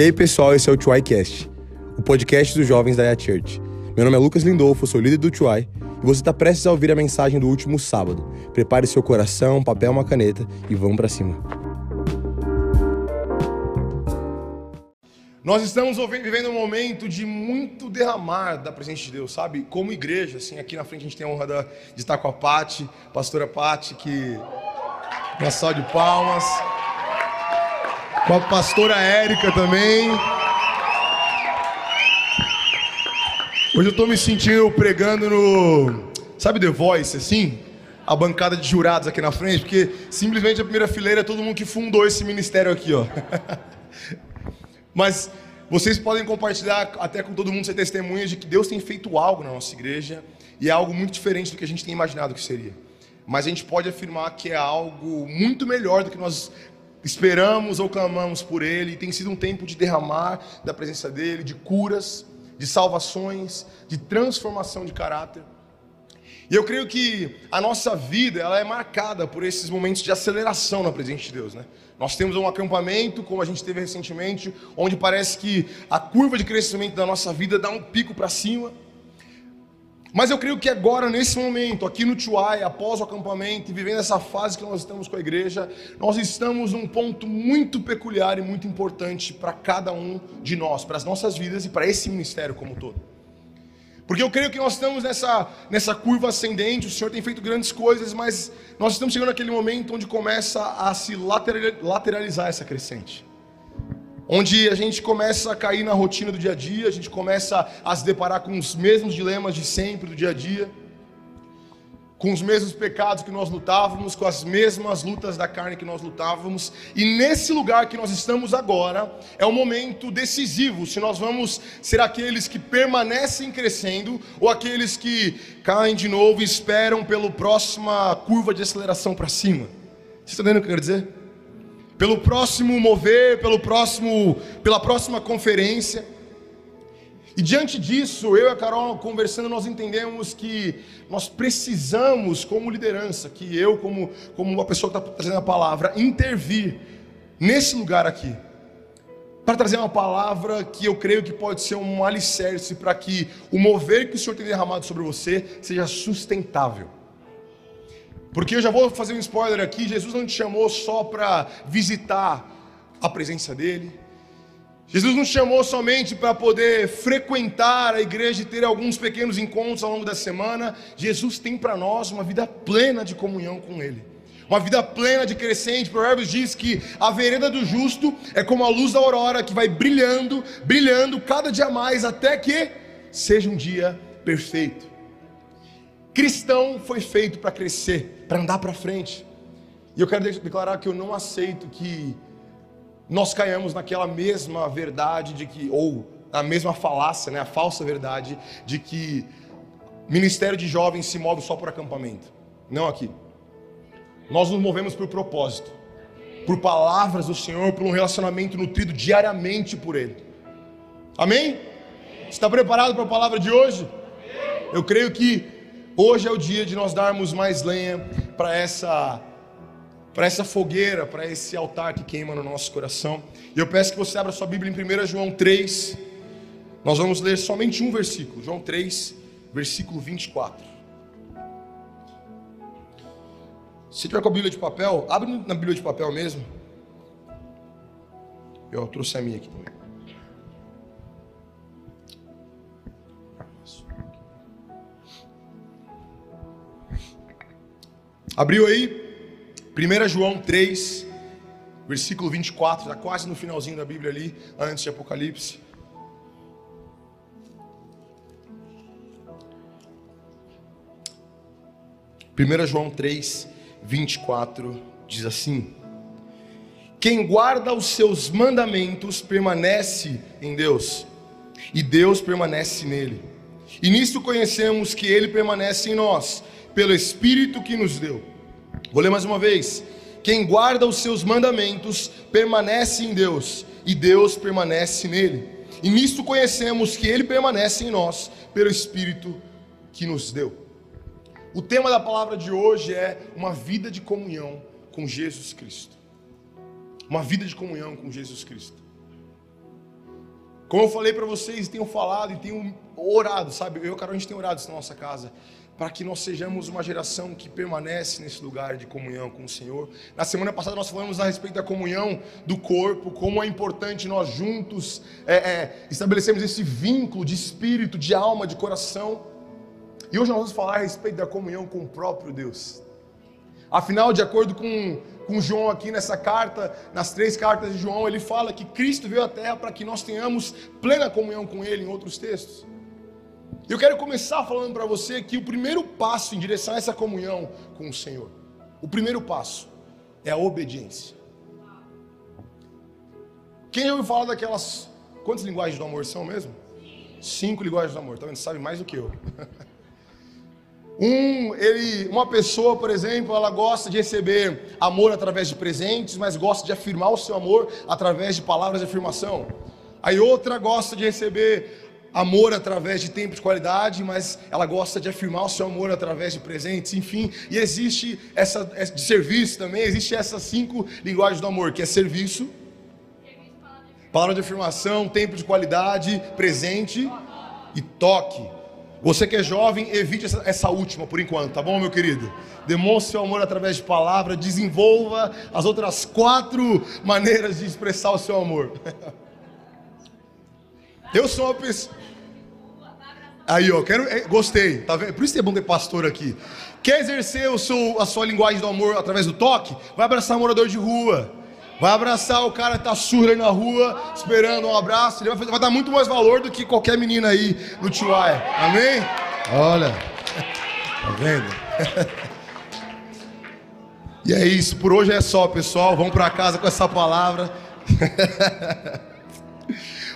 E aí, pessoal, esse é o TuaiCast, o podcast dos jovens da Yat Church. Meu nome é Lucas Lindolfo, sou líder do Tuai e você está prestes a ouvir a mensagem do último sábado. Prepare seu coração, papel, uma caneta e vamos para cima. Nós estamos vivendo um momento de muito derramar da presença de Deus, sabe? Como igreja, assim, aqui na frente a gente tem a honra de estar com a Pati, pastora Pati, que uma salva de palmas com a pastora Érica também. Hoje eu estou me sentindo pregando no. Sabe The Voice, assim? A bancada de jurados aqui na frente, porque simplesmente a primeira fileira é todo mundo que fundou esse ministério aqui, ó. Mas vocês podem compartilhar até com todo mundo ser testemunhas de que Deus tem feito algo na nossa igreja e é algo muito diferente do que a gente tem imaginado que seria. Mas a gente pode afirmar que é algo muito melhor do que nós Esperamos ou clamamos por Ele, tem sido um tempo de derramar da presença dEle, de curas, de salvações, de transformação de caráter. E eu creio que a nossa vida ela é marcada por esses momentos de aceleração na presença de Deus. Né? Nós temos um acampamento, como a gente teve recentemente, onde parece que a curva de crescimento da nossa vida dá um pico para cima. Mas eu creio que agora, nesse momento, aqui no Tuai, após o acampamento vivendo essa fase que nós estamos com a igreja, nós estamos num ponto muito peculiar e muito importante para cada um de nós, para as nossas vidas e para esse ministério como um todo. Porque eu creio que nós estamos nessa, nessa curva ascendente, o Senhor tem feito grandes coisas, mas nós estamos chegando naquele momento onde começa a se lateralizar essa crescente onde a gente começa a cair na rotina do dia a dia, a gente começa a se deparar com os mesmos dilemas de sempre do dia a dia, com os mesmos pecados que nós lutávamos, com as mesmas lutas da carne que nós lutávamos, e nesse lugar que nós estamos agora, é um momento decisivo se nós vamos ser aqueles que permanecem crescendo ou aqueles que caem de novo e esperam pela próxima curva de aceleração para cima. Você está entendendo o que eu quero dizer? Pelo próximo mover, pelo próximo, pela próxima conferência. E diante disso, eu e a Carol conversando, nós entendemos que nós precisamos, como liderança, que eu, como, como uma pessoa que está trazendo a palavra, intervir nesse lugar aqui, para trazer uma palavra que eu creio que pode ser um alicerce para que o mover que o Senhor tem derramado sobre você seja sustentável. Porque eu já vou fazer um spoiler aqui: Jesus não te chamou só para visitar a presença dEle. Jesus nos chamou somente para poder frequentar a igreja e ter alguns pequenos encontros ao longo da semana. Jesus tem para nós uma vida plena de comunhão com Ele, uma vida plena de crescente. Provérbios diz que a vereda do justo é como a luz da aurora que vai brilhando, brilhando cada dia mais até que seja um dia perfeito. Cristão foi feito para crescer, para andar para frente. E eu quero declarar que eu não aceito que nós caiamos naquela mesma verdade de que, ou a mesma falácia, né, a falsa verdade de que ministério de jovens se move só por acampamento. Não aqui. Nós nos movemos por propósito, por palavras do Senhor, por um relacionamento nutrido diariamente por Ele. Amém? Está preparado para a palavra de hoje? Eu creio que Hoje é o dia de nós darmos mais lenha para essa para essa fogueira, para esse altar que queima no nosso coração. E eu peço que você abra sua Bíblia em 1 João 3. Nós vamos ler somente um versículo, João 3, versículo 24. Se tiver com a Bíblia de papel, abre na Bíblia de papel mesmo. Eu trouxe a minha aqui também. Abriu aí? 1 João 3, versículo 24, está quase no finalzinho da Bíblia ali, antes de Apocalipse. Primeira João 3, 24 diz assim: Quem guarda os seus mandamentos permanece em Deus, e Deus permanece nele. E nisto conhecemos que ele permanece em nós pelo Espírito que nos deu. Vou ler mais uma vez. Quem guarda os seus mandamentos permanece em Deus, e Deus permanece nele. E nisto conhecemos que ele permanece em nós, pelo Espírito que nos deu. O tema da palavra de hoje é uma vida de comunhão com Jesus Cristo. Uma vida de comunhão com Jesus Cristo. Como eu falei para vocês, tenho falado e tenho orado, sabe? Eu e o Carol, a gente tem orado isso na nossa casa para que nós sejamos uma geração que permanece nesse lugar de comunhão com o Senhor. Na semana passada nós falamos a respeito da comunhão do corpo, como é importante nós juntos é, é, estabelecermos esse vínculo de espírito, de alma, de coração. E hoje nós vamos falar a respeito da comunhão com o próprio Deus. Afinal, de acordo com, com João aqui nessa carta, nas três cartas de João, ele fala que Cristo veio à Terra para que nós tenhamos plena comunhão com Ele em outros textos. Eu quero começar falando para você que o primeiro passo em direção a essa comunhão com o Senhor, o primeiro passo é a obediência. Quem já ouviu falar daquelas. Quantas linguagens do amor são mesmo? Cinco linguagens do amor, tá? Sabe mais do que eu. Um, ele, uma pessoa, por exemplo, ela gosta de receber amor através de presentes, mas gosta de afirmar o seu amor através de palavras de afirmação. Aí outra gosta de receber amor através de tempo de qualidade, mas ela gosta de afirmar o seu amor através de presentes, enfim. E existe essa de serviço também, existe essas cinco linguagens do amor, que é serviço, palavra de afirmação, tempo de qualidade, presente e toque. Você que é jovem, evite essa, essa, última por enquanto, tá bom, meu querido? Demonstre seu amor através de palavra, desenvolva as outras quatro maneiras de expressar o seu amor. Eu sou uma pessoa. Aí, ó, quero, é, gostei, tá vendo? Por isso que é bom ter pastor aqui. Quer exercer o seu, a sua linguagem do amor através do toque? Vai abraçar um morador de rua. Vai abraçar o cara que tá surdo aí na rua, esperando um abraço. Ele vai, vai, dar muito mais valor do que qualquer menina aí no Tiwai. Amém? Olha. Tá vendo? e é isso. Por hoje é só, pessoal. Vamos para casa com essa palavra.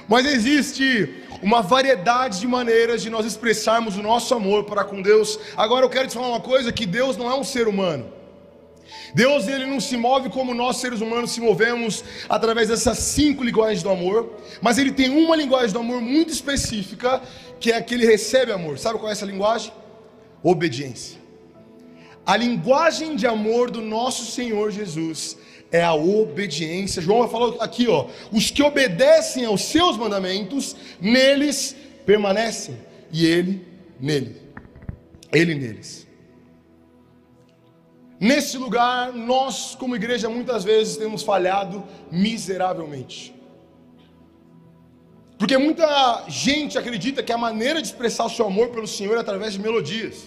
Mas existe uma variedade de maneiras de nós expressarmos o nosso amor para com Deus. Agora eu quero te falar uma coisa que Deus não é um ser humano. Deus ele não se move como nós seres humanos se movemos através dessas cinco linguagens do amor, mas ele tem uma linguagem do amor muito específica, que é a que ele recebe amor. Sabe qual é essa linguagem? Obediência. A linguagem de amor do nosso Senhor Jesus é a obediência. João falar aqui, ó, os que obedecem aos seus mandamentos, neles permanecem, e ele nele. Ele neles. Nesse lugar, nós, como igreja, muitas vezes temos falhado miseravelmente. Porque muita gente acredita que a maneira de expressar o seu amor pelo Senhor é através de melodias.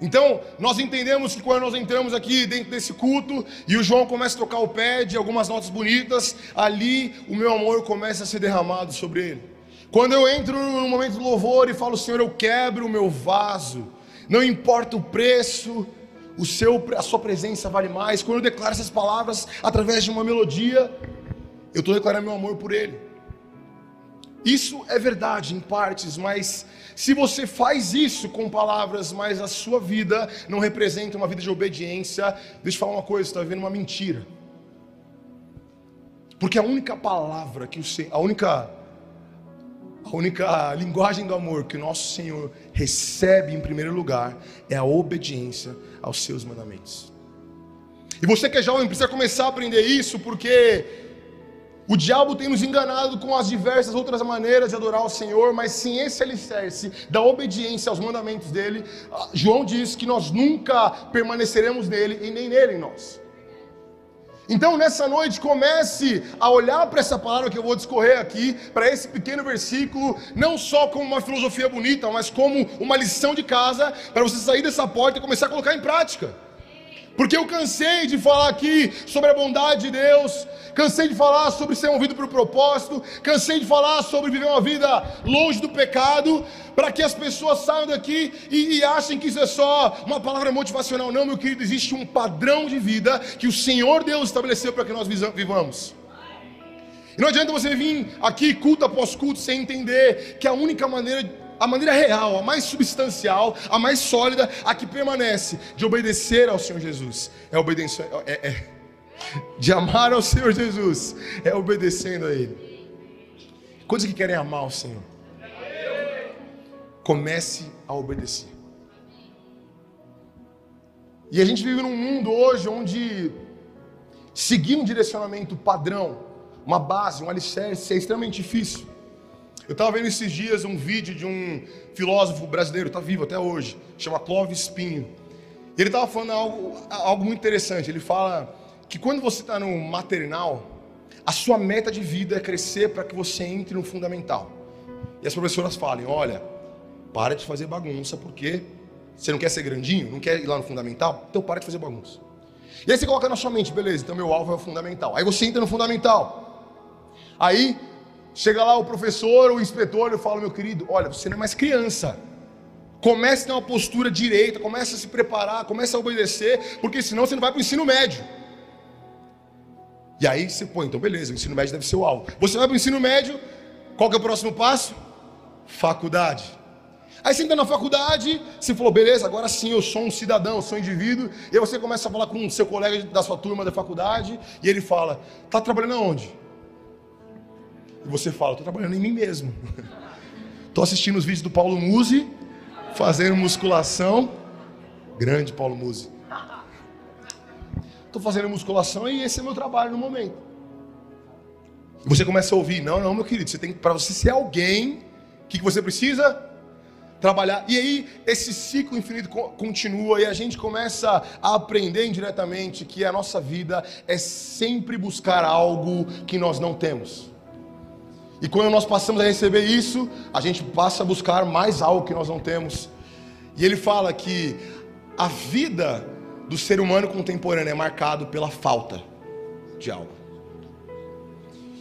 Então, nós entendemos que quando nós entramos aqui dentro desse culto e o João começa a tocar o pé de algumas notas bonitas, ali o meu amor começa a ser derramado sobre ele. Quando eu entro no momento do louvor e falo, Senhor, eu quebro o meu vaso, não importa o preço, o seu, a sua presença vale mais. Quando eu declaro essas palavras através de uma melodia, eu estou declarando meu amor por ele. Isso é verdade em partes, mas se você faz isso com palavras, mas a sua vida não representa uma vida de obediência, deixa eu falar uma coisa, você está vivendo uma mentira. Porque a única palavra que o Senhor, a única a única linguagem do amor que o nosso Senhor recebe em primeiro lugar é a obediência aos seus mandamentos. E você que é jovem precisa começar a aprender isso, porque o diabo tem nos enganado com as diversas outras maneiras de adorar o Senhor, mas sem esse alicerce da obediência aos mandamentos dele, ah, João diz que nós nunca permaneceremos nele e nem nele em nós. Então, nessa noite, comece a olhar para essa palavra que eu vou discorrer aqui, para esse pequeno versículo, não só como uma filosofia bonita, mas como uma lição de casa, para você sair dessa porta e começar a colocar em prática. Porque eu cansei de falar aqui sobre a bondade de Deus, cansei de falar sobre ser movido por propósito, cansei de falar sobre viver uma vida longe do pecado, para que as pessoas saiam daqui e, e, achem que isso é só uma palavra motivacional. Não, meu querido, existe um padrão de vida que o Senhor Deus estabeleceu para que nós vivamos. E não adianta você vir aqui culto após culto sem entender que a única maneira a maneira real, a mais substancial, a mais sólida, a que permanece de obedecer ao Senhor Jesus. É obedecer, é, é, de amar ao Senhor Jesus, é obedecendo a Ele. Quantos que querem amar o Senhor? Comece a obedecer. E a gente vive num mundo hoje onde seguir um direcionamento padrão uma base, um alicerce é extremamente difícil. Eu estava vendo esses dias um vídeo de um filósofo brasileiro, está vivo até hoje, chama Clóvis Espinho. Ele estava falando algo, algo muito interessante. Ele fala que quando você está no maternal, a sua meta de vida é crescer para que você entre no fundamental. E as professoras falem: olha, para de fazer bagunça, porque você não quer ser grandinho, não quer ir lá no fundamental, então para de fazer bagunça. E aí você coloca na sua mente, beleza, então meu alvo é o fundamental. Aí você entra no fundamental. Aí chega lá o professor, o inspetor, e fala, meu querido, olha, você não é mais criança. Comece a ter uma postura direita, comece a se preparar, comece a obedecer, porque senão você não vai para o ensino médio. E aí você põe, então beleza, o ensino médio deve ser o alvo. Você vai para o ensino médio, qual que é o próximo passo? Faculdade. Aí você entra na faculdade, você falou, beleza, agora sim eu sou um cidadão, eu sou um indivíduo. E aí você começa a falar com o seu colega da sua turma da faculdade, e ele fala, tá trabalhando aonde? E você fala, estou trabalhando em mim mesmo. Estou assistindo os vídeos do Paulo Musi, fazendo musculação. Grande Paulo Musi. Estou fazendo musculação e esse é meu trabalho no momento. E você começa a ouvir, não, não, meu querido, você tem para você ser alguém, o que, que você precisa? Trabalhar. E aí esse ciclo infinito continua e a gente começa a aprender indiretamente que a nossa vida é sempre buscar algo que nós não temos. E quando nós passamos a receber isso, a gente passa a buscar mais algo que nós não temos. E ele fala que a vida do ser humano contemporâneo é marcado pela falta de algo.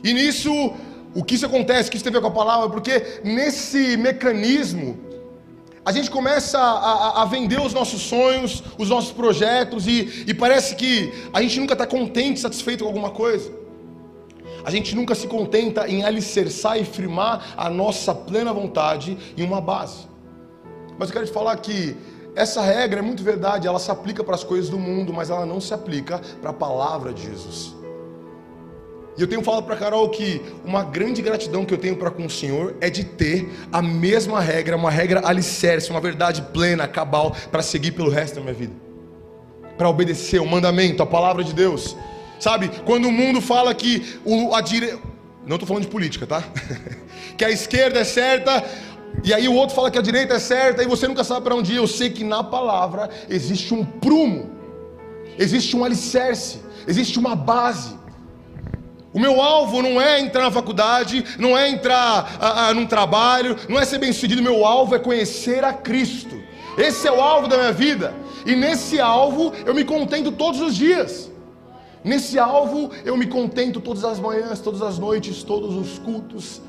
E nisso, o que isso acontece, o que isso tem a ver com a palavra, porque nesse mecanismo, a gente começa a, a, a, vender os nossos sonhos, os nossos projetos, e, e parece que a gente nunca está contente, satisfeito com alguma coisa. A gente nunca se contenta em alicerçar e firmar a nossa plena vontade em uma base. Mas eu quero te falar que essa regra é muito verdade, ela se aplica para as coisas do mundo, mas ela não se aplica para a palavra de Jesus. E eu tenho falado para Carol que uma grande gratidão que eu tenho para com o Senhor é de ter a mesma regra, uma regra alicerce, uma verdade plena, cabal, para seguir pelo resto da minha vida. Para obedecer o mandamento, a palavra de Deus. Sabe, quando o mundo fala que o, a direita. Não estou falando de política, tá? que a esquerda é certa, e aí o outro fala que a direita é certa, e você nunca sabe para onde ir. Eu sei que na palavra existe um prumo, existe um alicerce, existe uma base. O meu alvo não é entrar na faculdade, não é entrar a, a, num trabalho, não é ser bem sucedido. Meu alvo é conhecer a Cristo. Esse é o alvo da minha vida. E nesse alvo eu me contento todos os dias. Nesse alvo eu me contento todas as manhãs, todas as noites, todos os cultos.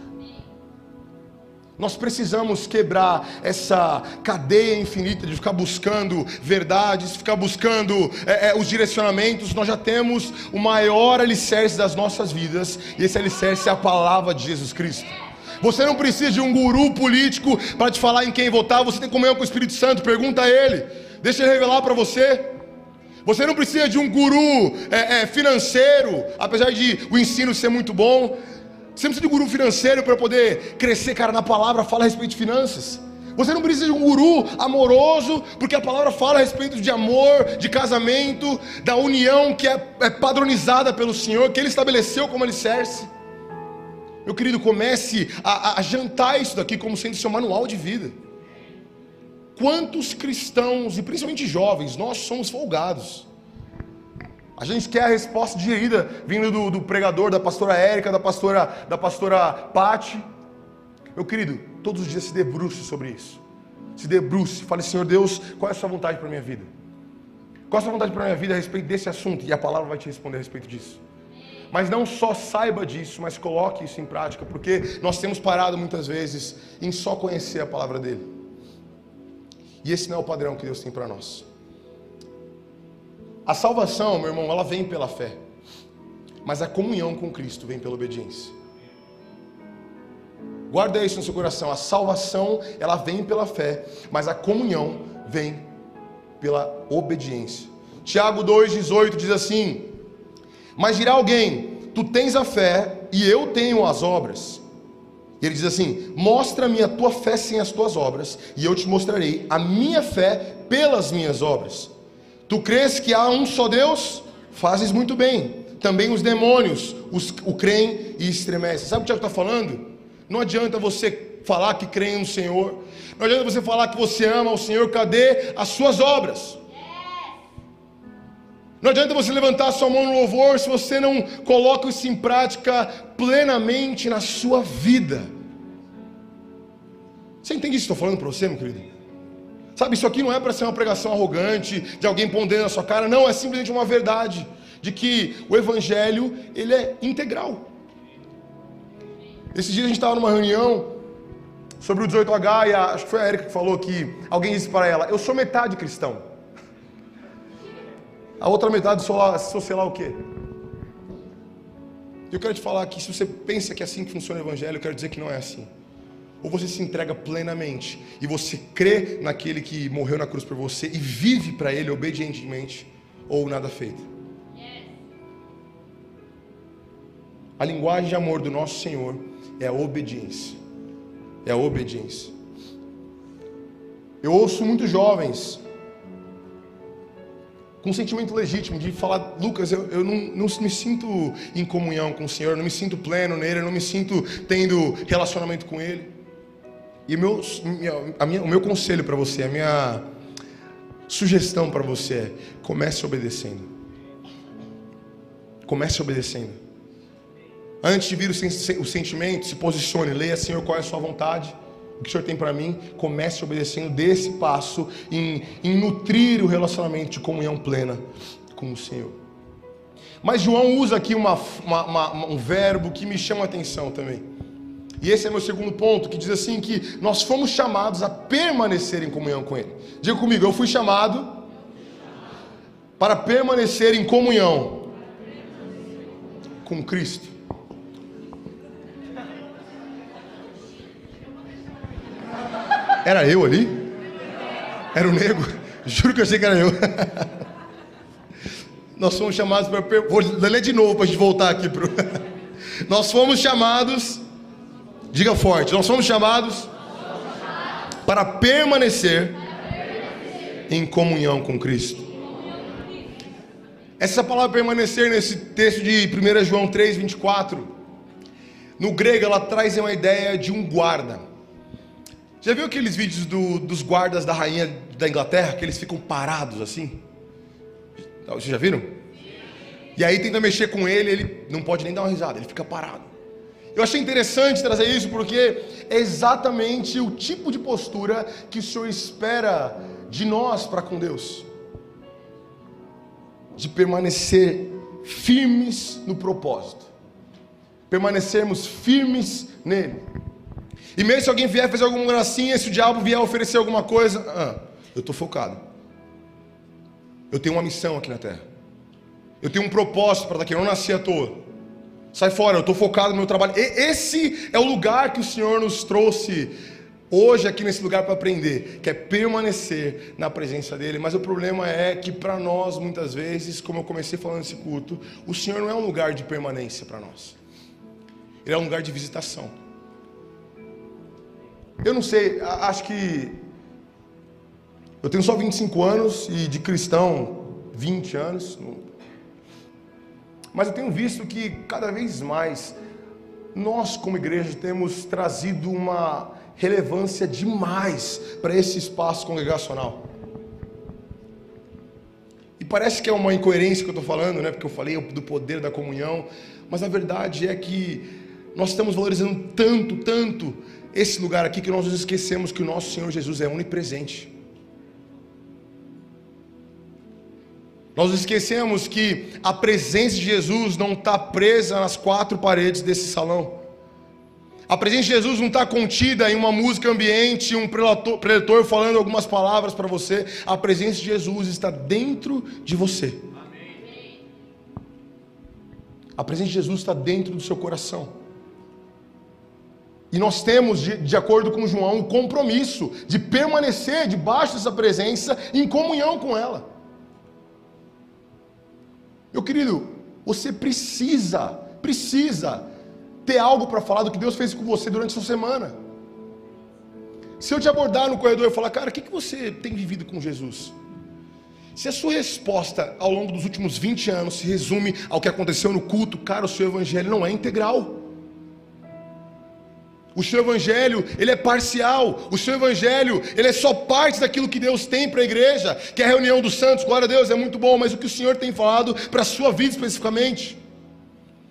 Nós precisamos quebrar essa cadeia infinita de ficar buscando verdades, ficar buscando é, é, os direcionamentos. Nós já temos o maior alicerce das nossas vidas, e esse alicerce é a palavra de Jesus Cristo. Você não precisa de um guru político para te falar em quem votar, você tem comunhão com o Espírito Santo, pergunta a ele, deixa ele revelar para você. Você não precisa de um guru é, é, financeiro, apesar de o ensino ser muito bom. Você não precisa de um guru financeiro para poder crescer, cara, na palavra fala a respeito de finanças. Você não precisa de um guru amoroso, porque a palavra fala a respeito de amor, de casamento, da união que é, é padronizada pelo Senhor, que Ele estabeleceu como alicerce. Meu querido, comece a, a, a jantar isso daqui como sendo seu manual de vida. Quantos cristãos, e principalmente jovens, nós somos folgados. A gente quer a resposta digerida vindo do, do pregador, da pastora Érica, da pastora, da pastora Pati. Meu querido, todos os dias se debruce sobre isso. Se debruce, fale, Senhor Deus, qual é a sua vontade para a minha vida? Qual é a sua vontade para a minha vida a respeito desse assunto? E a palavra vai te responder a respeito disso. Mas não só saiba disso, mas coloque isso em prática, porque nós temos parado muitas vezes em só conhecer a palavra dele. E esse não é o padrão que Deus tem para nós. A salvação, meu irmão, ela vem pela fé. Mas a comunhão com Cristo vem pela obediência. Guarda isso no seu coração. A salvação, ela vem pela fé, mas a comunhão vem pela obediência. Tiago 2:18 diz assim: Mas dirá alguém: Tu tens a fé e eu tenho as obras. Ele diz assim: Mostra-me a tua fé sem as tuas obras, e eu te mostrarei a minha fé pelas minhas obras. Tu crês que há um só Deus? Fazes muito bem. também os demônios os, o creem e estremecem. Sabe o que o Tiago está falando? Não adianta você falar que crê no Senhor, não adianta você falar que você ama o Senhor, cadê as suas obras? Não adianta você levantar sua mão no louvor se você não coloca isso em prática plenamente na sua vida. Você entende isso que estou falando para você, meu querido? Sabe, isso aqui não é para ser uma pregação arrogante, de alguém pondo na sua cara, não, é simplesmente uma verdade de que o evangelho, ele é integral. Esses dias a gente estava numa reunião sobre o 18H e a, acho que foi a Erika que falou que alguém disse para ela: Eu sou metade cristão. A outra metade sou, sei lá o quê. Eu quero te falar que se você pensa que é assim que funciona o Evangelho, eu quero dizer que não é assim. Ou você se entrega plenamente e você crê naquele que morreu na cruz por você e vive para Ele obedientemente, ou nada feito. A linguagem de amor do nosso Senhor é a obediência. É a obediência. Eu ouço muitos jovens com um sentimento legítimo de falar, Lucas, eu, eu não, não me sinto em comunhão com o Senhor, eu não me sinto pleno nele, eu não me sinto tendo relacionamento com Ele. E meu, a minha, o meu conselho para você, a minha sugestão para você é: comece obedecendo. Comece obedecendo. Antes de vir o, sentimento, se posicione, leia, Senhor, qual é a sua vontade o que o Senhor tem para mim, comece obedecendo desse passo em, em nutrir o relacionamento de comunhão plena com o Senhor. Mas João usa aqui uma, uma, uma, um verbo que me chama a atenção também. E esse é meu segundo ponto, que diz assim que nós fomos chamados a permanecer em comunhão com Ele. Diga comigo, eu fui chamado para permanecer em comunhão com Cristo. Era eu ali? Era o nego? Juro que eu achei que era eu. Nós fomos chamados para. Vou ler de novo para a gente voltar aqui. Pro... Nós fomos chamados. Diga forte. Nós fomos chamados para permanecer em comunhão com Cristo. Essa palavra permanecer nesse texto de 1 João 3, 24, no grego ela traz uma ideia de um guarda. Já viu aqueles vídeos do, dos guardas da rainha da Inglaterra, que eles ficam parados assim? Vocês já viram? E aí tenta mexer com ele, ele não pode nem dar uma risada, ele fica parado. Eu achei interessante trazer isso porque é exatamente o tipo de postura que o Senhor espera de nós para com Deus. De permanecer firmes no propósito. Permanecermos firmes nele. E mesmo se alguém vier fazer alguma gracinha, se o diabo vier oferecer alguma coisa, ah, eu estou focado. Eu tenho uma missão aqui na terra. Eu tenho um propósito para estar aqui. Eu não nasci à toa. Sai fora, eu estou focado no meu trabalho. E esse é o lugar que o Senhor nos trouxe hoje aqui nesse lugar para aprender, que é permanecer na presença dele. Mas o problema é que para nós, muitas vezes, como eu comecei falando nesse culto, o Senhor não é um lugar de permanência para nós. Ele é um lugar de visitação. Eu não sei, acho que. Eu tenho só 25 anos e de cristão 20 anos. Mas eu tenho visto que cada vez mais nós, como igreja, temos trazido uma relevância demais para esse espaço congregacional. E parece que é uma incoerência que eu estou falando, né? Porque eu falei do poder da comunhão, mas a verdade é que nós estamos valorizando tanto, tanto esse lugar aqui que nós nos esquecemos que o nosso Senhor Jesus é onipresente. Nós esquecemos que a presença de Jesus não está presa nas quatro paredes desse salão. A presença de Jesus não está contida em uma música ambiente, um preletor, preletor falando algumas palavras para você. A presença de Jesus está dentro de você. A presença de Jesus está dentro do seu coração. E nós temos, de, de acordo com João, o compromisso de permanecer debaixo dessa presença em comunhão com ela. Meu querido, você precisa, precisa ter algo para falar do que Deus fez com você durante essa semana. Se eu te abordar no corredor e falar, cara, o que, que você tem vivido com Jesus? Se a sua resposta ao longo dos últimos 20 anos se resume ao que aconteceu no culto, cara, o seu evangelho não é integral. O seu evangelho, ele é parcial. O seu evangelho, ele é só parte daquilo que Deus tem para a igreja, que é a reunião dos santos. Glória a Deus, é muito bom, mas o que o Senhor tem falado para a sua vida especificamente?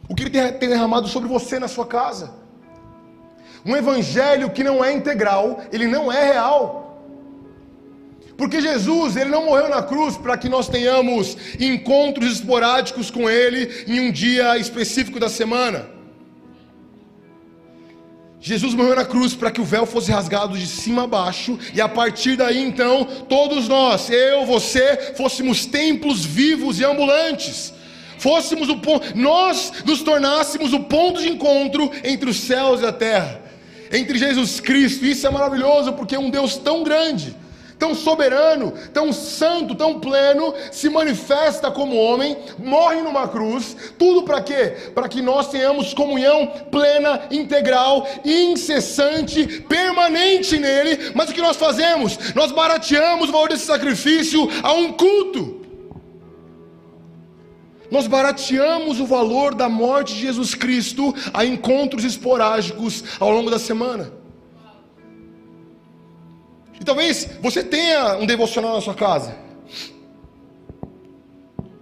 O que ele tem derramado sobre você na sua casa? Um evangelho que não é integral, ele não é real. Porque Jesus, ele não morreu na cruz para que nós tenhamos encontros esporádicos com ele em um dia específico da semana. Jesus morreu na cruz para que o véu fosse rasgado de cima a baixo, e a partir daí então, todos nós, eu, você, fôssemos templos vivos e ambulantes. Fôssemos o ponto, nós nos tornássemos o ponto de encontro entre os céus e a terra, entre Jesus Cristo. Isso é maravilhoso porque é um Deus tão grande tão soberano, tão santo, tão pleno, se manifesta como homem, morre numa cruz, tudo para quê? Para que nós tenhamos comunhão plena, integral, incessante, permanente nele. Mas o que nós fazemos? Nós barateamos o valor desse sacrifício a um culto. Nós barateamos o valor da morte de Jesus Cristo a encontros esporádicos ao longo da semana. E talvez você tenha um devocional na sua casa.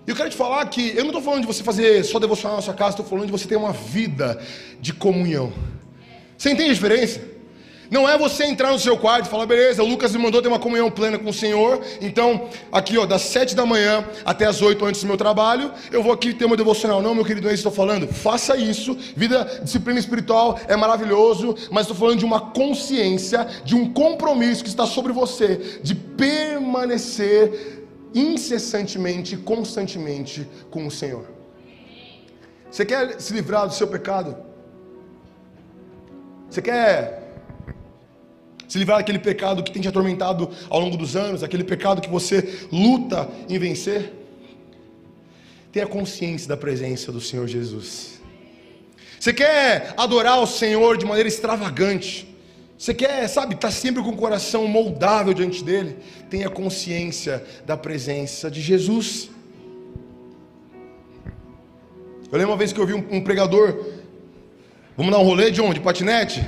E eu quero te falar que eu não estou falando de você fazer só devocional na sua casa, estou falando de você ter uma vida de comunhão. Você entende a diferença? Não é você entrar no seu quarto e falar, beleza, Lucas me mandou ter uma comunhão plena com o Senhor. Então, aqui ó, das sete da manhã até as oito antes do meu trabalho, eu vou aqui ter uma devocional. Não, meu querido, é isso que estou falando. Faça isso. Vida, disciplina espiritual é maravilhoso, mas estou falando de uma consciência, de um compromisso que está sobre você, de permanecer incessantemente, constantemente com o Senhor. Você quer se livrar do seu pecado? Você quer se livrar daquele pecado que tem te atormentado ao longo dos anos, aquele pecado que você luta em vencer. Tenha consciência da presença do Senhor Jesus. Você quer adorar o Senhor de maneira extravagante? Você quer, sabe, estar tá sempre com o coração moldável diante dele? Tenha consciência da presença de Jesus. Eu lembro uma vez que eu vi um, um pregador. Vamos dar um rolê de onde? De patinete?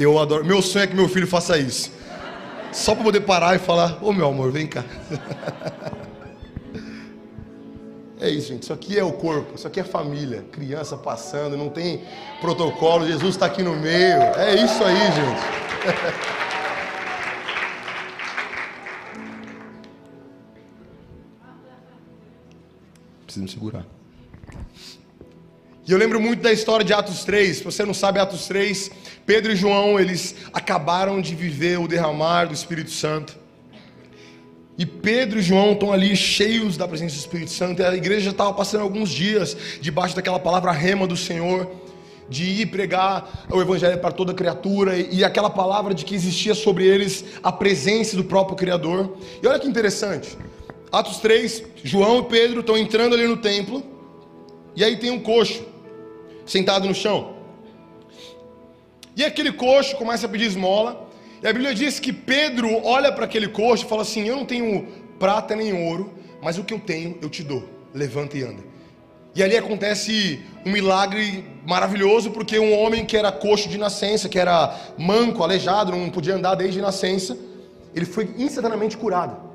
Eu adoro. Meu sonho é que meu filho faça isso. Só para poder parar e falar: Ô oh, meu amor, vem cá. É isso, gente. Isso aqui é o corpo, isso aqui é família. Criança passando, não tem protocolo. Jesus está aqui no meio. É isso aí, gente. Preciso me segurar. E eu lembro muito da história de Atos 3. Se você não sabe, Atos 3, Pedro e João, eles acabaram de viver o derramar do Espírito Santo. E Pedro e João estão ali cheios da presença do Espírito Santo. E a igreja já estava passando alguns dias debaixo daquela palavra rema do Senhor, de ir pregar o Evangelho para toda criatura, e aquela palavra de que existia sobre eles a presença do próprio Criador. E olha que interessante. Atos 3, João e Pedro estão entrando ali no templo, e aí tem um coxo sentado no chão. E aquele coxo começa a pedir esmola. E a Bíblia diz que Pedro olha para aquele coxo e fala assim: Eu não tenho prata nem ouro, mas o que eu tenho eu te dou. Levanta e anda. E ali acontece um milagre maravilhoso, porque um homem que era coxo de nascença, que era manco, aleijado, não podia andar desde nascença, ele foi instantaneamente curado.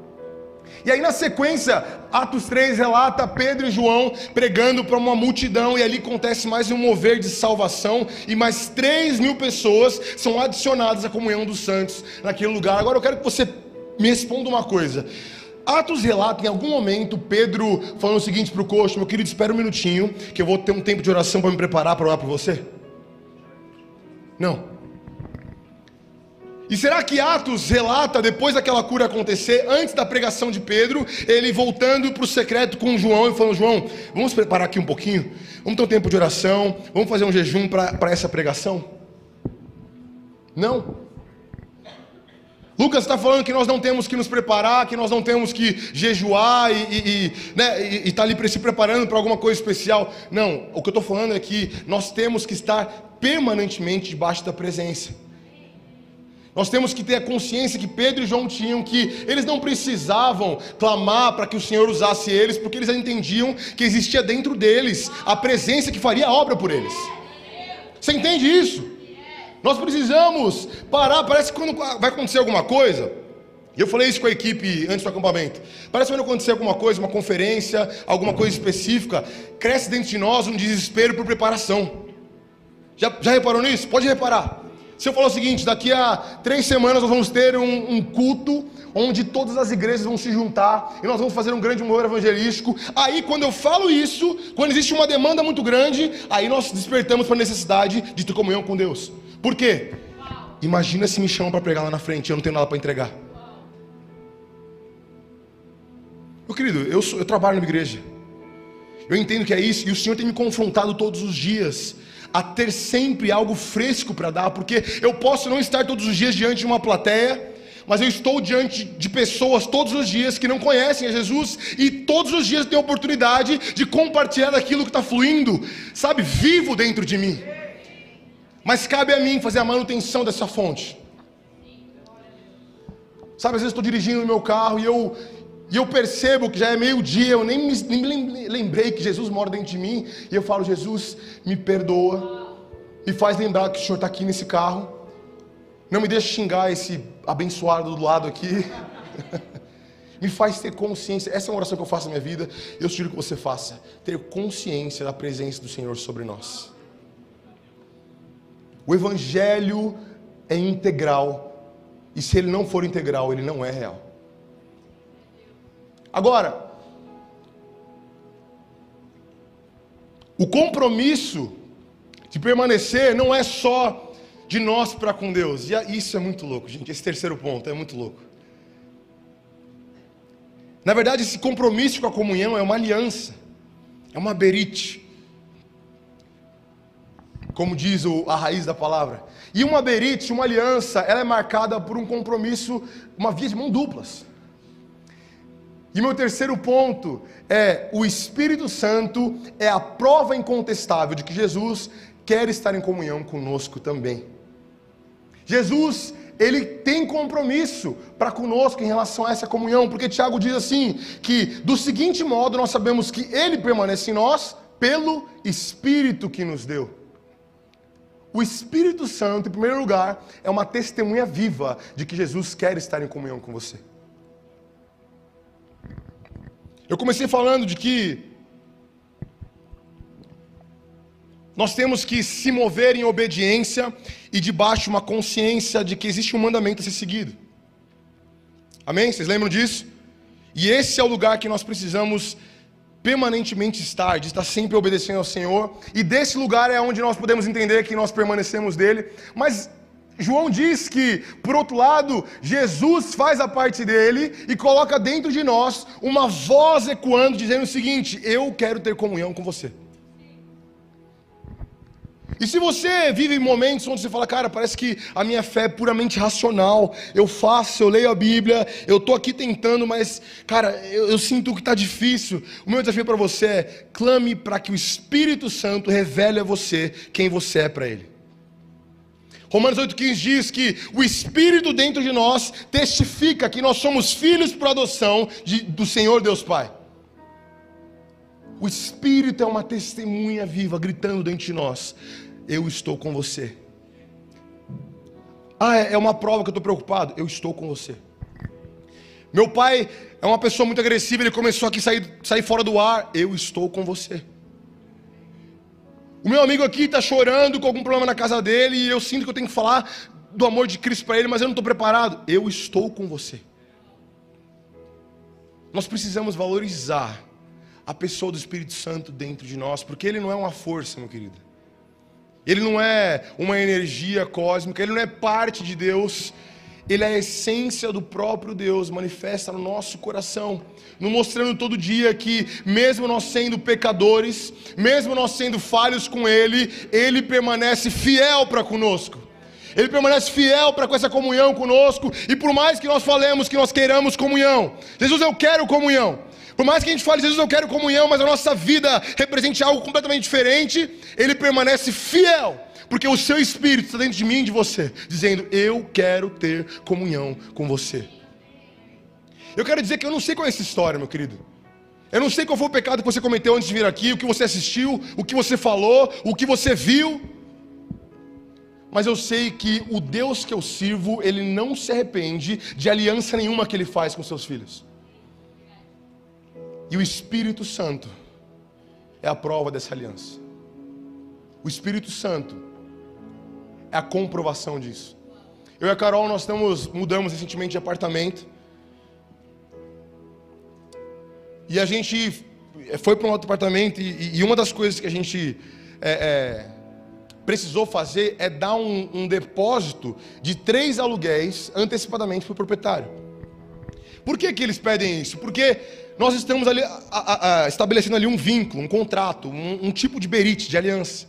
E aí na sequência, Atos 3 relata Pedro e João pregando para uma multidão, e ali acontece mais um mover de salvação, e mais 3 mil pessoas são adicionadas à comunhão dos santos naquele lugar. Agora eu quero que você me responda uma coisa. Atos relata em algum momento Pedro falando o seguinte para o coxo: Meu querido, espera um minutinho, que eu vou ter um tempo de oração para me preparar para orar por você. Não. E será que Atos relata, depois daquela cura acontecer, antes da pregação de Pedro, ele voltando para o secreto com João e falando: João, vamos preparar aqui um pouquinho, vamos ter um tempo de oração, vamos fazer um jejum para essa pregação? Não. Lucas está falando que nós não temos que nos preparar, que nós não temos que jejuar e estar e, né, e, tá ali se preparando para alguma coisa especial. Não, o que eu estou falando é que nós temos que estar permanentemente debaixo da presença. Nós temos que ter a consciência que Pedro e João tinham que eles não precisavam clamar para que o Senhor usasse eles, porque eles entendiam que existia dentro deles a presença que faria a obra por eles. Você entende isso? Nós precisamos parar. Parece que quando vai acontecer alguma coisa, eu falei isso com a equipe antes do acampamento. Parece que quando acontecer alguma coisa, uma conferência, alguma coisa específica, cresce dentro de nós um desespero por preparação. Já, já reparou nisso? Pode reparar. Se eu falar o seguinte, daqui a três semanas nós vamos ter um, um, culto onde todas as igrejas vão se juntar e nós vamos fazer um grande mover evangelístico. Aí, quando eu falo isso, quando existe uma demanda muito grande, aí nós despertamos para a necessidade de ter comunhão com Deus. Por quê? Imagina se me chamam para pregar lá na frente e eu não tenho nada para entregar. Meu querido, eu, sou, eu trabalho na igreja. Eu entendo que é isso, e o Senhor tem me confrontado todos os dias a ter sempre algo fresco para dar, porque eu posso não estar todos os dias diante de uma plateia, mas eu estou diante de pessoas todos os dias que não conhecem a Jesus e todos os dias tenho a oportunidade de compartilhar daquilo que está fluindo, sabe, vivo dentro de mim. Mas cabe a mim fazer a manutenção dessa fonte. Sabe, às vezes estou dirigindo no meu carro e eu, e eu percebo que já é meio-dia, eu nem me, nem me lembrei que Jesus mora dentro de mim. E eu falo, Jesus, me perdoa. Me faz lembrar que o Senhor está aqui nesse carro. Não me deixe xingar esse abençoado do lado aqui. me faz ter consciência. Essa é uma oração que eu faço na minha vida. Eu sugiro que você faça. Ter consciência da presença do Senhor sobre nós. O Evangelho é integral. E se ele não for integral, ele não é real. Agora, o compromisso de permanecer não é só de nós para com Deus. E isso é muito louco, gente. Esse terceiro ponto é muito louco. Na verdade, esse compromisso com a comunhão é uma aliança, é uma berite, como diz a raiz da palavra. E uma berite, uma aliança, ela é marcada por um compromisso, uma via de mão duplas. E meu terceiro ponto é: o Espírito Santo é a prova incontestável de que Jesus quer estar em comunhão conosco também. Jesus, ele tem compromisso para conosco em relação a essa comunhão, porque Tiago diz assim: que do seguinte modo nós sabemos que ele permanece em nós pelo Espírito que nos deu. O Espírito Santo, em primeiro lugar, é uma testemunha viva de que Jesus quer estar em comunhão com você. Eu comecei falando de que nós temos que se mover em obediência e debaixo de uma consciência de que existe um mandamento a ser seguido. Amém? Vocês lembram disso? E esse é o lugar que nós precisamos permanentemente estar, de estar sempre obedecendo ao Senhor. E desse lugar é onde nós podemos entender que nós permanecemos dele. Mas João diz que, por outro lado, Jesus faz a parte dele e coloca dentro de nós uma voz ecoando, dizendo o seguinte: Eu quero ter comunhão com você. E se você vive momentos onde você fala, cara, parece que a minha fé é puramente racional, eu faço, eu leio a Bíblia, eu estou aqui tentando, mas, cara, eu, eu sinto que está difícil. O meu desafio para você é: clame para que o Espírito Santo revele a você quem você é para Ele. Romanos 8,15 diz que o Espírito dentro de nós testifica que nós somos filhos por adoção de, do Senhor Deus Pai. O Espírito é uma testemunha viva gritando dentro de nós: Eu estou com você. Ah, é, é uma prova que eu estou preocupado. Eu estou com você. Meu pai é uma pessoa muito agressiva, ele começou aqui a sair, sair fora do ar. Eu estou com você. O meu amigo aqui está chorando com algum problema na casa dele e eu sinto que eu tenho que falar do amor de Cristo para ele, mas eu não estou preparado. Eu estou com você. Nós precisamos valorizar a pessoa do Espírito Santo dentro de nós, porque ele não é uma força, meu querido. Ele não é uma energia cósmica, ele não é parte de Deus ele é a essência do próprio Deus, manifesta no nosso coração, nos mostrando todo dia que, mesmo nós sendo pecadores, mesmo nós sendo falhos com Ele, Ele permanece fiel para conosco. Ele permanece fiel para com essa comunhão conosco, e por mais que nós falemos que nós queiramos comunhão, Jesus, eu quero comunhão. Por mais que a gente fale, Jesus, eu quero comunhão, mas a nossa vida represente algo completamente diferente, Ele permanece fiel Porque o seu espírito está dentro de mim e de você, dizendo: Eu quero ter comunhão com você. Eu quero dizer que eu não sei qual é essa história, meu querido. Eu não sei qual foi o pecado que você cometeu antes de vir aqui, o que você assistiu, o que você falou, o que você viu. Mas eu sei que o Deus que eu sirvo, ele não se arrepende de aliança nenhuma que ele faz com seus filhos. E o Espírito Santo é a prova dessa aliança. O Espírito Santo é a comprovação disso. Eu e a Carol, nós estamos, mudamos recentemente de apartamento. E a gente foi para um outro apartamento e, e, uma das coisas que a gente é, é, precisou fazer é dar um, um depósito de três aluguéis antecipadamente para o proprietário. Por que, que eles pedem isso? Porque nós estamos ali a, a, a, estabelecendo ali um vínculo, um contrato, um, um tipo de berite, de aliança.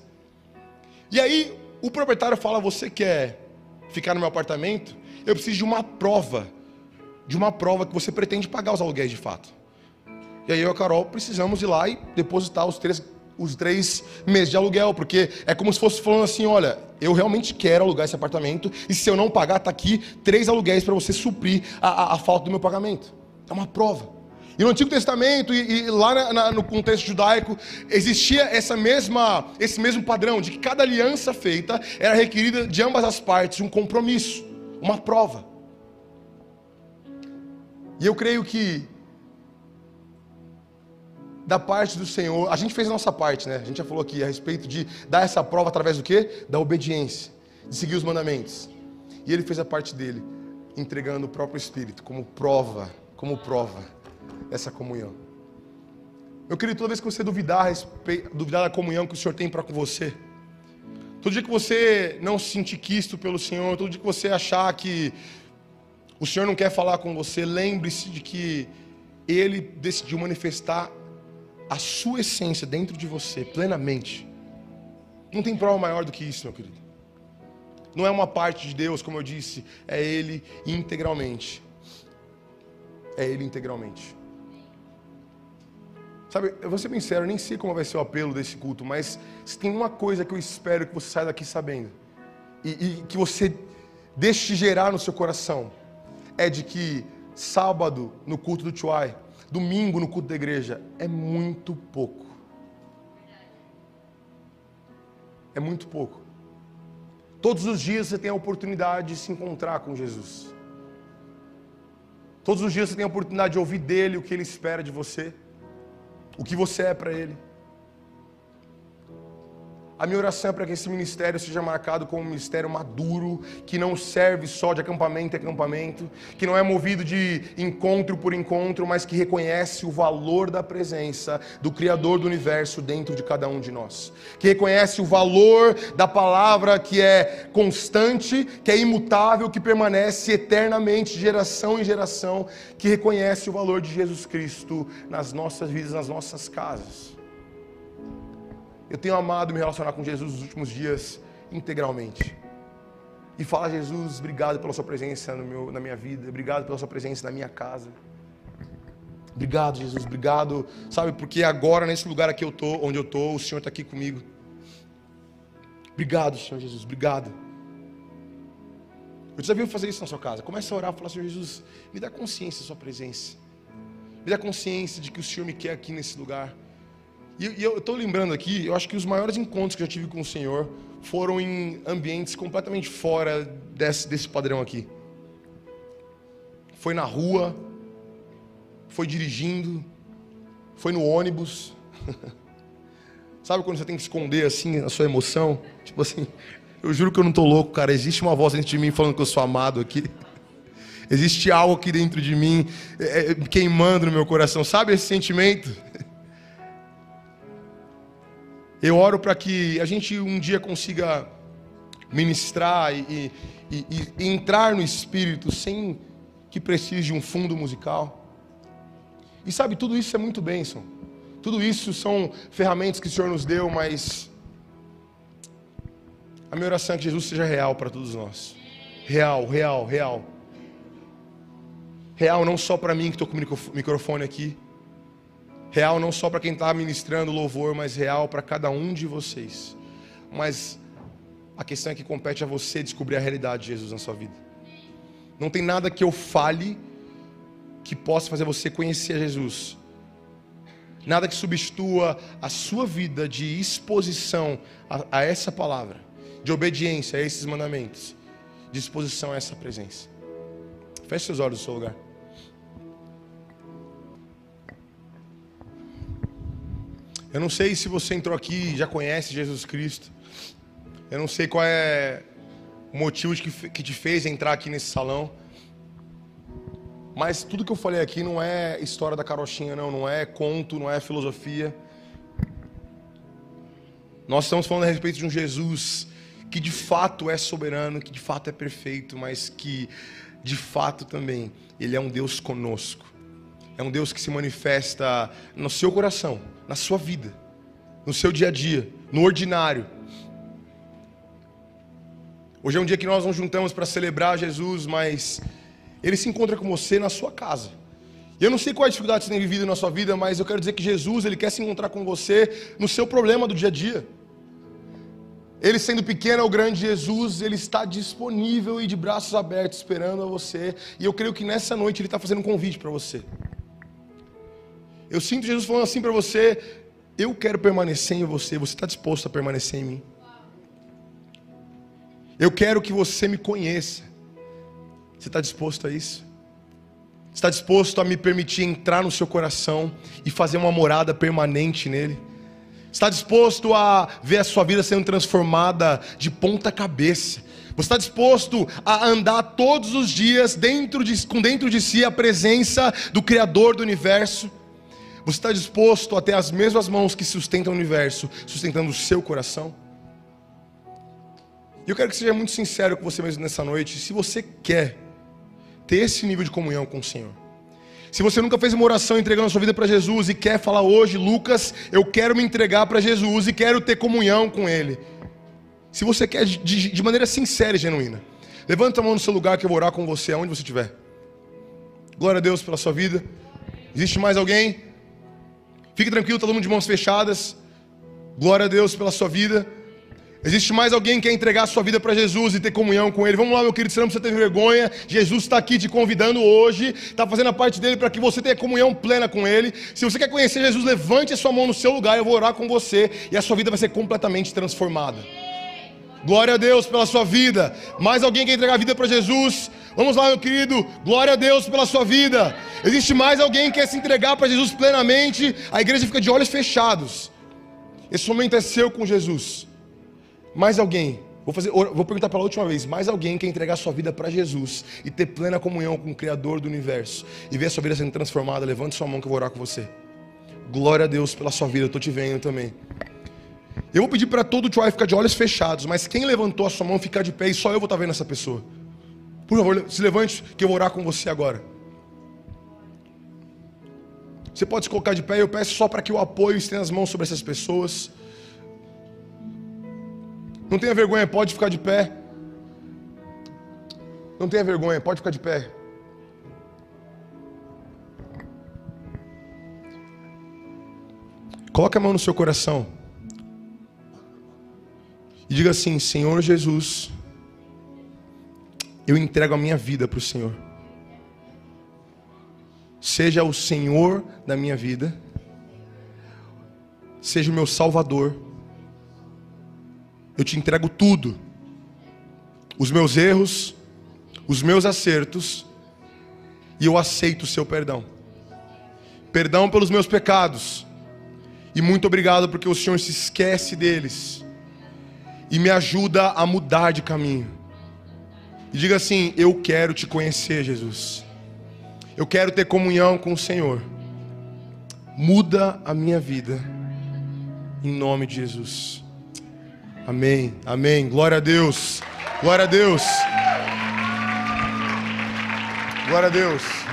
E aí o proprietário fala: Você quer ficar no meu apartamento? Eu preciso de uma prova, de uma prova que você pretende pagar os aluguéis de fato. E aí eu e a Carol precisamos ir lá e depositar os três, os três meses de aluguel, porque é como se fosse falando assim: olha, eu realmente quero alugar esse apartamento, e se eu não pagar, está aqui três aluguéis para você suprir a, a, a, falta do meu pagamento. É uma prova. E no Antigo Testamento, e, e lá na, na, no contexto judaico, existia essa mesma, esse mesmo padrão, de que cada aliança feita era requerida de ambas as partes um compromisso, uma prova. E eu creio que da parte do Senhor, a gente fez a nossa parte, né? A gente já falou aqui a respeito de dar essa prova através do quê? Da obediência, de seguir os mandamentos. E ele fez a parte dele, entregando o próprio Espírito como prova, como prova dessa comunhão. Meu querido, toda vez que você duvidar, duvidar da comunhão que o Senhor tem para com você, todo dia que você não se sentir quisto pelo Senhor, todo dia que você achar que o Senhor não quer falar com você, lembre-se de que Ele decidiu manifestar a sua essência dentro de você plenamente. Não tem prova maior do que isso, meu querido. Não é uma parte de Deus, como eu disse, é Ele integralmente. É Ele integralmente. Sabe, eu vou ser bem sério, eu nem sei como vai ser o apelo desse culto, mas se tem uma coisa que eu espero que você saia daqui sabendo, e, e que você deixe gerar no seu coração, é de que sábado, no culto do Chuai, domingo no culto da igreja é muito pouco. É muito pouco. Todos os dias você tem a oportunidade de se encontrar com Jesus. Todos os dias você tem a oportunidade de ouvir dele o que ele espera de você, o que você é para ele. A minha oração é para que esse ministério seja marcado como um ministério maduro, que não serve só de acampamento em acampamento, que não é movido de encontro por encontro, mas que reconhece o valor da presença do Criador do universo dentro de cada um de nós. Que reconhece o valor da palavra que é constante, que é imutável, que permanece eternamente, de geração em geração, que reconhece o valor de Jesus Cristo nas nossas vidas, nas nossas casas. Eu tenho amado me relacionar com Jesus nos últimos dias integralmente. E falar, Jesus, obrigado pela sua presença meu, na minha vida, obrigado pela sua presença na minha casa. Obrigado, Jesus, obrigado, sabe, porque agora nesse lugar aqui eu tô, onde eu tô, o Senhor está aqui comigo. Obrigado, Senhor Jesus, obrigado. Eu desafio fazer isso na sua casa. Comece a orar, falar, Senhor Jesus, me dá consciência da sua presença. Me dá consciência de que o Senhor me quer aqui nesse lugar. E, e eu estou lembrando aqui, eu acho que os maiores encontros que eu tive com o Senhor foram em ambientes completamente fora desse, desse padrão aqui. Foi na rua, foi dirigindo, foi no ônibus. Sabe quando você tem que esconder assim a sua emoção? Tipo assim, eu juro que eu não estou louco, cara. Existe uma voz dentro de mim falando que eu sou amado aqui. Existe algo aqui dentro de mim é, é queimando no meu coração. Sabe esse sentimento? Eu oro para que a gente um dia consiga ministrar e, e, e, entrar no Espírito sem que precise de um fundo musical. E sabe, tudo isso é muito bênção. Tudo isso são ferramentas que o Senhor nos deu, mas a minha oração é que Jesus seja real para todos nós. Real, real, real. Real não só para mim que estou com o microfone aqui, Real não só para quem está ministrando louvor, mas real para cada um de vocês. Mas A questão é que compete a você descobrir a realidade de Jesus na sua vida. Não tem nada que eu fale que possa fazer você conhecer Jesus. Nada que substitua a sua vida de exposição a, a essa palavra, de obediência a esses mandamentos, de exposição a essa presença. Feche seus olhos no seu lugar. Eu não sei se você entrou aqui e já conhece Jesus Cristo. Eu não sei qual é o motivo que te fez entrar aqui nesse salão. Mas tudo que eu falei aqui não é história da carochinha, não, não é conto, não é filosofia. Nós estamos falando a respeito de um Jesus que de fato é soberano, que de fato é perfeito, mas que de fato também ele é um Deus conosco. É um Deus que se manifesta no seu coração, na sua vida, no seu dia a dia, no ordinário. Hoje é um dia que nós nos juntamos para celebrar Jesus, mas ele se encontra com você na sua casa. Eu não sei qual é a dificuldade que você tem vivido na sua vida, mas eu quero dizer que Jesus, ele quer se encontrar com você no seu problema do dia a dia. Ele sendo pequeno ou grande, Jesus, ele está disponível e de braços abertos esperando a você. E eu creio que nessa noite ele está fazendo um convite para você. Eu sinto Jesus falando assim para você: Eu quero permanecer em você. Você está disposto a permanecer em mim? Eu quero que você me conheça. Você está disposto a isso? Está disposto a me permitir entrar no seu coração e fazer uma morada permanente nele? Está disposto a ver a sua vida sendo transformada de ponta cabeça? Você está disposto a andar todos os dias dentro de, com dentro de si a presença do Criador do universo? Você está disposto a ter as mesmas mãos que sustentam o universo, sustentando o seu coração? E eu quero que seja muito sincero com você mesmo nessa noite. Se você quer ter esse nível de comunhão com o Senhor. Se você nunca fez uma oração entregando a sua vida para Jesus e quer falar hoje, Lucas, eu quero me entregar para Jesus e quero ter comunhão com Ele. Se você quer de, de, maneira sincera e genuína, levanta a mão no seu lugar que eu vou orar com você, aonde você estiver. Glória a Deus pela sua vida. Existe mais alguém? Fique tranquilo, todo mundo de mãos fechadas. Glória a Deus pela sua vida. Existe mais alguém que quer entregar a sua vida para Jesus e ter comunhão com Ele? Vamos lá, meu querido, você não precisa ter vergonha. Jesus está aqui te convidando hoje, está fazendo a parte dele para que você tenha comunhão plena com Ele. Se você quer conhecer Jesus, levante a sua mão no seu lugar, eu vou orar com você e a sua vida vai ser completamente transformada. Glória a Deus pela sua vida. Mais alguém quer entregar a vida para Jesus? Vamos lá, meu querido. Glória a Deus pela sua vida. Existe mais alguém que quer se entregar para Jesus plenamente? A igreja fica de olhos fechados. Esse momento é seu com Jesus. Mais alguém, vou, fazer, vou perguntar pela última vez: mais alguém quer entregar sua vida para Jesus e ter plena comunhão com o Criador do universo e ver a sua vida sendo transformada? Levante sua mão que eu vou orar com você. Glória a Deus pela sua vida, eu estou te vendo também. Eu vou pedir para todo o Troy ficar de olhos fechados, mas quem levantou a sua mão ficar de pé e só eu vou estar tá vendo essa pessoa. Por favor, se levante que eu vou orar com você agora. Você pode se colocar de pé, eu peço só para que o apoio estenda as mãos sobre essas pessoas. Não tenha vergonha, pode ficar de pé. Não tenha vergonha, pode ficar de pé. Coloque a mão no seu coração. E diga assim: Senhor Jesus, eu entrego a minha vida para o Senhor. Seja o Senhor da minha vida, seja o meu Salvador eu te entrego tudo. Os meus erros, os meus acertos, e eu aceito o seu perdão. Perdão pelos meus pecados. E muito obrigado porque o Senhor se esquece deles e me ajuda a mudar de caminho. E diga assim: Eu quero te conhecer, Jesus. Eu quero ter comunhão com o Senhor. Muda a minha vida, em nome de Jesus. Amém, amém. Glória a Deus, glória a Deus, glória a Deus.